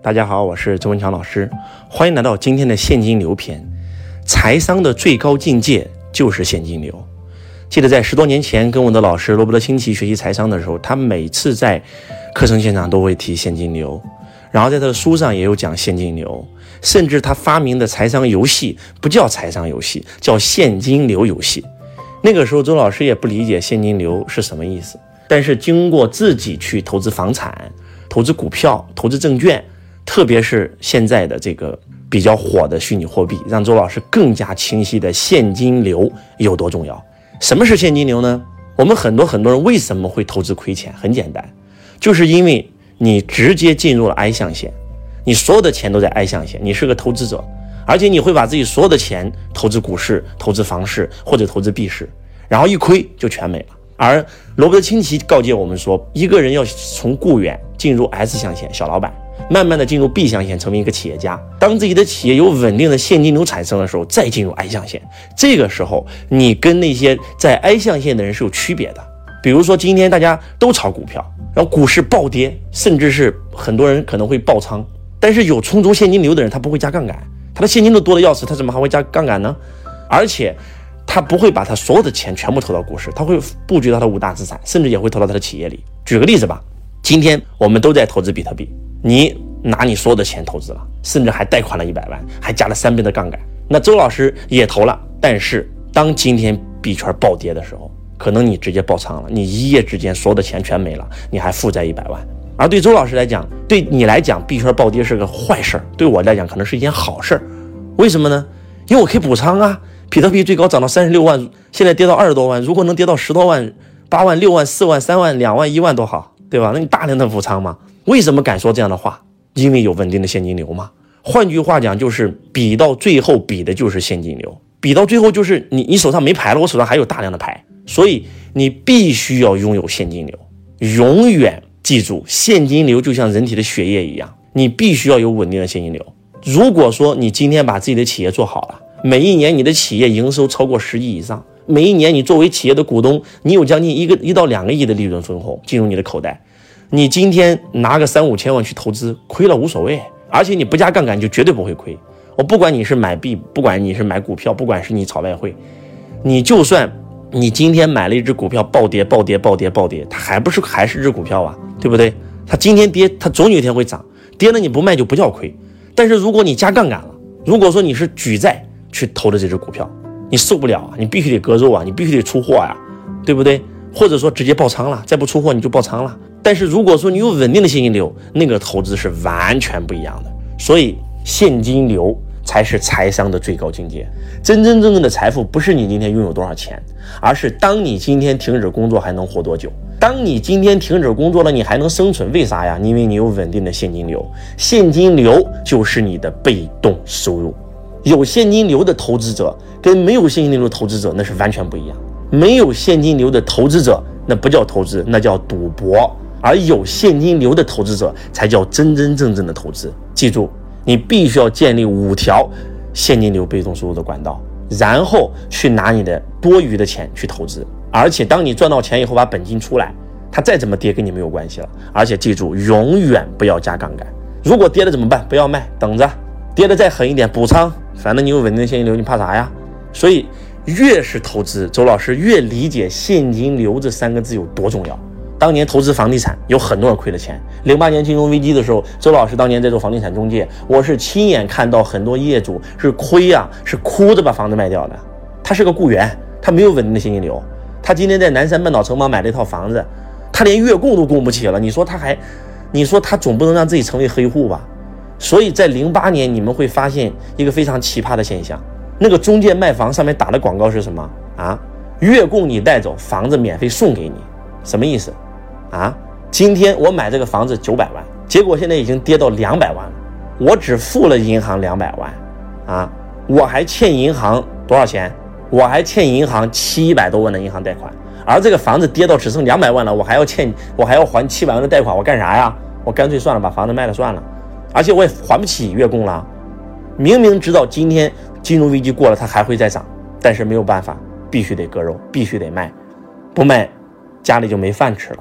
大家好，我是周文强老师，欢迎来到今天的现金流篇。财商的最高境界就是现金流。记得在十多年前跟我的老师罗伯特清崎学习财商的时候，他每次在课程现场都会提现金流，然后在他的书上也有讲现金流，甚至他发明的财商游戏不叫财商游戏，叫现金流游戏。那个时候周老师也不理解现金流是什么意思，但是经过自己去投资房产、投资股票、投资证券，特别是现在的这个比较火的虚拟货币，让周老师更加清晰的现金流有多重要。什么是现金流呢？我们很多很多人为什么会投资亏钱？很简单，就是因为你直接进入了 I 象限，你所有的钱都在 I 象限，你是个投资者，而且你会把自己所有的钱投资股市、投资房市或者投资币市，然后一亏就全没了。而罗伯特清崎告诫我们说，一个人要从雇员进入 S 象限，小老板。慢慢的进入 B 象限，成为一个企业家。当自己的企业有稳定的现金流产生的时候，再进入 I 象限。这个时候，你跟那些在 I 象限的人是有区别的。比如说，今天大家都炒股票，然后股市暴跌，甚至是很多人可能会爆仓。但是有充足现金流的人，他不会加杠杆，他的现金流多的要死，他怎么还会加杠杆呢？而且，他不会把他所有的钱全部投到股市，他会布局到他五大资产，甚至也会投到他的企业里。举个例子吧，今天我们都在投资比特币。你拿你所有的钱投资了，甚至还贷款了一百万，还加了三倍的杠杆。那周老师也投了，但是当今天币圈暴跌的时候，可能你直接爆仓了，你一夜之间所有的钱全没了，你还负债一百万。而对周老师来讲，对你来讲币圈暴跌是个坏事儿，对我来讲可能是一件好事儿。为什么呢？因为我可以补仓啊。比特币最高涨到三十六万，现在跌到二十多万，如果能跌到十多万、八万、六万、四万、三万、两万、一万多好，对吧？那你大量的补仓嘛。为什么敢说这样的话？因为有稳定的现金流嘛。换句话讲，就是比到最后比的就是现金流，比到最后就是你你手上没牌了，我手上还有大量的牌，所以你必须要拥有现金流。永远记住，现金流就像人体的血液一样，你必须要有稳定的现金流。如果说你今天把自己的企业做好了，每一年你的企业营收超过十亿以上，每一年你作为企业的股东，你有将近一个一到两个亿的利润分红进入你的口袋。你今天拿个三五千万去投资，亏了无所谓，而且你不加杠杆就绝对不会亏。我不管你是买币，不管你是买股票，不管是你炒外汇，你就算你今天买了一只股票暴跌暴跌暴跌暴跌，它还不是还是只股票啊，对不对？它今天跌，它总有一天会涨，跌了你不卖就不叫亏。但是如果你加杠杆了，如果说你是举债去投的这只股票，你受不了啊，你必须得割肉啊，你必须得出货呀，对不对？或者说直接爆仓了，再不出货你就爆仓了。但是如果说你有稳定的现金流，那个投资是完全不一样的。所以现金流才是财商的最高境界。真真正正的财富不是你今天拥有多少钱，而是当你今天停止工作还能活多久。当你今天停止工作了，你还能生存？为啥呀？因为你有稳定的现金流。现金流就是你的被动收入。有现金流的投资者跟没有现金流的投资者那是完全不一样。没有现金流的投资者那不叫投资，那叫赌博。而有现金流的投资者才叫真真正正的投资。记住，你必须要建立五条现金流被动收入的管道，然后去拿你的多余的钱去投资。而且，当你赚到钱以后，把本金出来，它再怎么跌跟你没有关系了。而且记住，永远不要加杠杆。如果跌了怎么办？不要卖，等着，跌的再狠一点补仓。反正你有稳定现金流，你怕啥呀？所以，越是投资，周老师越理解现金流这三个字有多重要。当年投资房地产有很多人亏了钱。零八年金融危机的时候，周老师当年在做房地产中介，我是亲眼看到很多业主是亏呀，是哭着把房子卖掉的。他是个雇员，他没有稳定的现金流。他今天在南山半岛城邦买了一套房子，他连月供都供不起了。你说他还，你说他总不能让自己成为黑户吧？所以在零八年，你们会发现一个非常奇葩的现象：那个中介卖房上面打的广告是什么啊？月供你带走，房子免费送给你，什么意思？啊，今天我买这个房子九百万，结果现在已经跌到两百万了，我只付了银行两百万，啊，我还欠银行多少钱？我还欠银行七百多万的银行贷款，而这个房子跌到只剩两百万了，我还要欠，我还要还七百万的贷款，我干啥呀？我干脆算了，把房子卖了算了，而且我也还不起月供了。明明知道今天金融危机过了，它还会再涨，但是没有办法，必须得割肉，必须得卖，不卖家里就没饭吃了。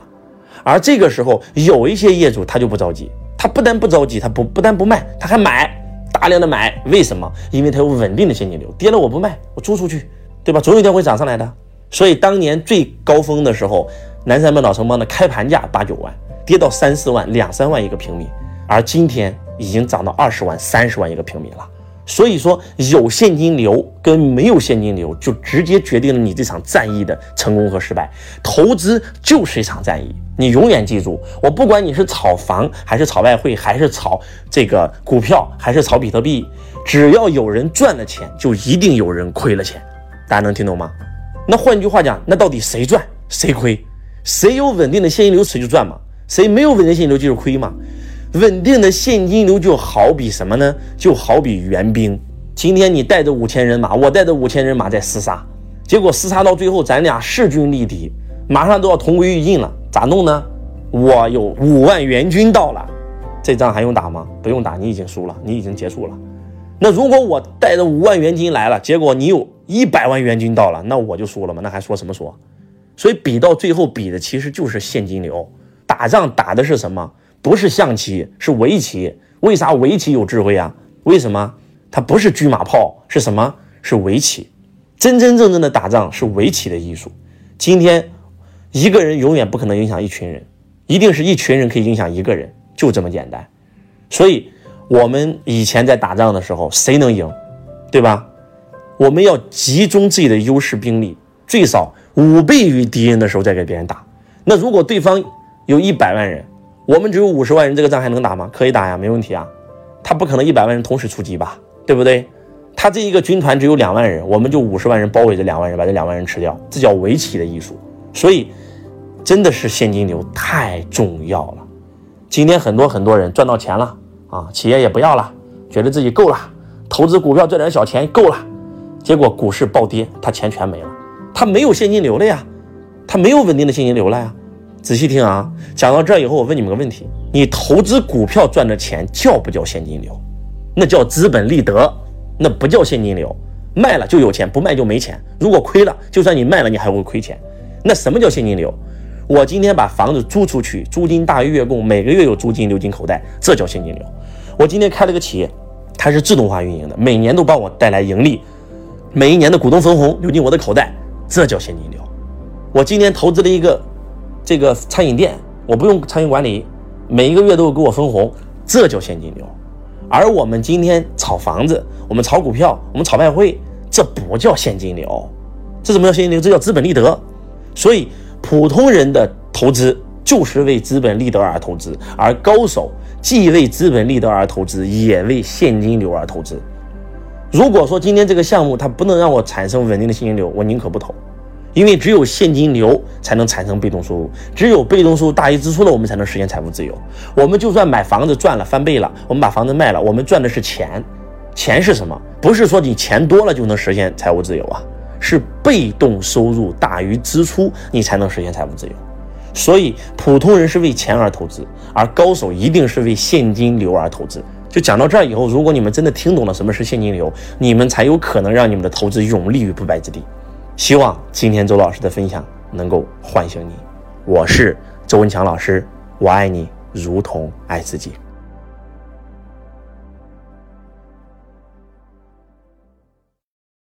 而这个时候，有一些业主他就不着急，他不但不着急，他不不但不卖，他还买，大量的买。为什么？因为他有稳定的现金流，跌了我不卖，我租出去，对吧？总有一天会涨上来的。所以当年最高峰的时候，南山半岛城邦的开盘价八九万，跌到三四万、两三万一个平米，而今天已经涨到二十万、三十万一个平米了。所以说，有现金流跟没有现金流，就直接决定了你这场战役的成功和失败。投资就是一场战役，你永远记住，我不管你是炒房，还是炒外汇，还是炒这个股票，还是炒比特币，只要有人赚了钱，就一定有人亏了钱。大家能听懂吗？那换句话讲，那到底谁赚谁亏？谁有稳定的现金流，谁就赚嘛？谁没有稳定现金流，就是亏嘛？稳定的现金流就好比什么呢？就好比援兵。今天你带着五千人马，我带着五千人马在厮杀，结果厮杀到最后，咱俩势均力敌，马上都要同归于尽了，咋弄呢？我有五万援军到了，这仗还用打吗？不用打，你已经输了，你已经结束了。那如果我带着五万援军来了，结果你有一百万援军到了，那我就输了吗？那还说什么说？所以比到最后，比的其实就是现金流。打仗打的是什么？不是象棋，是围棋。为啥围棋有智慧啊？为什么？它不是车马炮，是什么？是围棋。真真正正的打仗是围棋的艺术。今天一个人永远不可能影响一群人，一定是一群人可以影响一个人，就这么简单。所以，我们以前在打仗的时候，谁能赢？对吧？我们要集中自己的优势兵力，最少五倍于敌人的时候再给别人打。那如果对方有一百万人，我们只有五十万人，这个仗还能打吗？可以打呀，没问题啊。他不可能一百万人同时出击吧，对不对？他这一个军团只有两万人，我们就五十万人包围这两万人，把这两万人吃掉，这叫围棋的艺术。所以，真的是现金流太重要了。今天很多很多人赚到钱了啊，企业也不要了，觉得自己够了，投资股票赚点小钱够了，结果股市暴跌，他钱全没了，他没有现金流了呀，他没有稳定的现金流了呀。仔细听啊，讲到这以后，我问你们个问题：你投资股票赚的钱叫不叫现金流？那叫资本利得，那不叫现金流。卖了就有钱，不卖就没钱。如果亏了，就算你卖了，你还会亏钱。那什么叫现金流？我今天把房子租出去，租金大于月供，每个月有租金流进口袋，这叫现金流。我今天开了个企业，它是自动化运营的，每年都帮我带来盈利，每一年的股东分红流进我的口袋，这叫现金流。我今天投资了一个。这个餐饮店，我不用餐饮管理，每一个月都给我分红，这叫现金流。而我们今天炒房子，我们炒股票，我们炒外汇，这不叫现金流，这怎么叫现金流？这叫资本利得。所以，普通人的投资就是为资本利得而投资，而高手既为资本利得而投资，也为现金流而投资。如果说今天这个项目它不能让我产生稳定的现金流，我宁可不投。因为只有现金流才能产生被动收入，只有被动收入大于支出了，我们才能实现财富自由。我们就算买房子赚了翻倍了，我们把房子卖了，我们赚的是钱。钱是什么？不是说你钱多了就能实现财务自由啊，是被动收入大于支出，你才能实现财务自由。所以普通人是为钱而投资，而高手一定是为现金流而投资。就讲到这儿以后，如果你们真的听懂了什么是现金流，你们才有可能让你们的投资永立于不败之地。希望今天周老师的分享能够唤醒你。我是周文强老师，我爱你如同爱自己。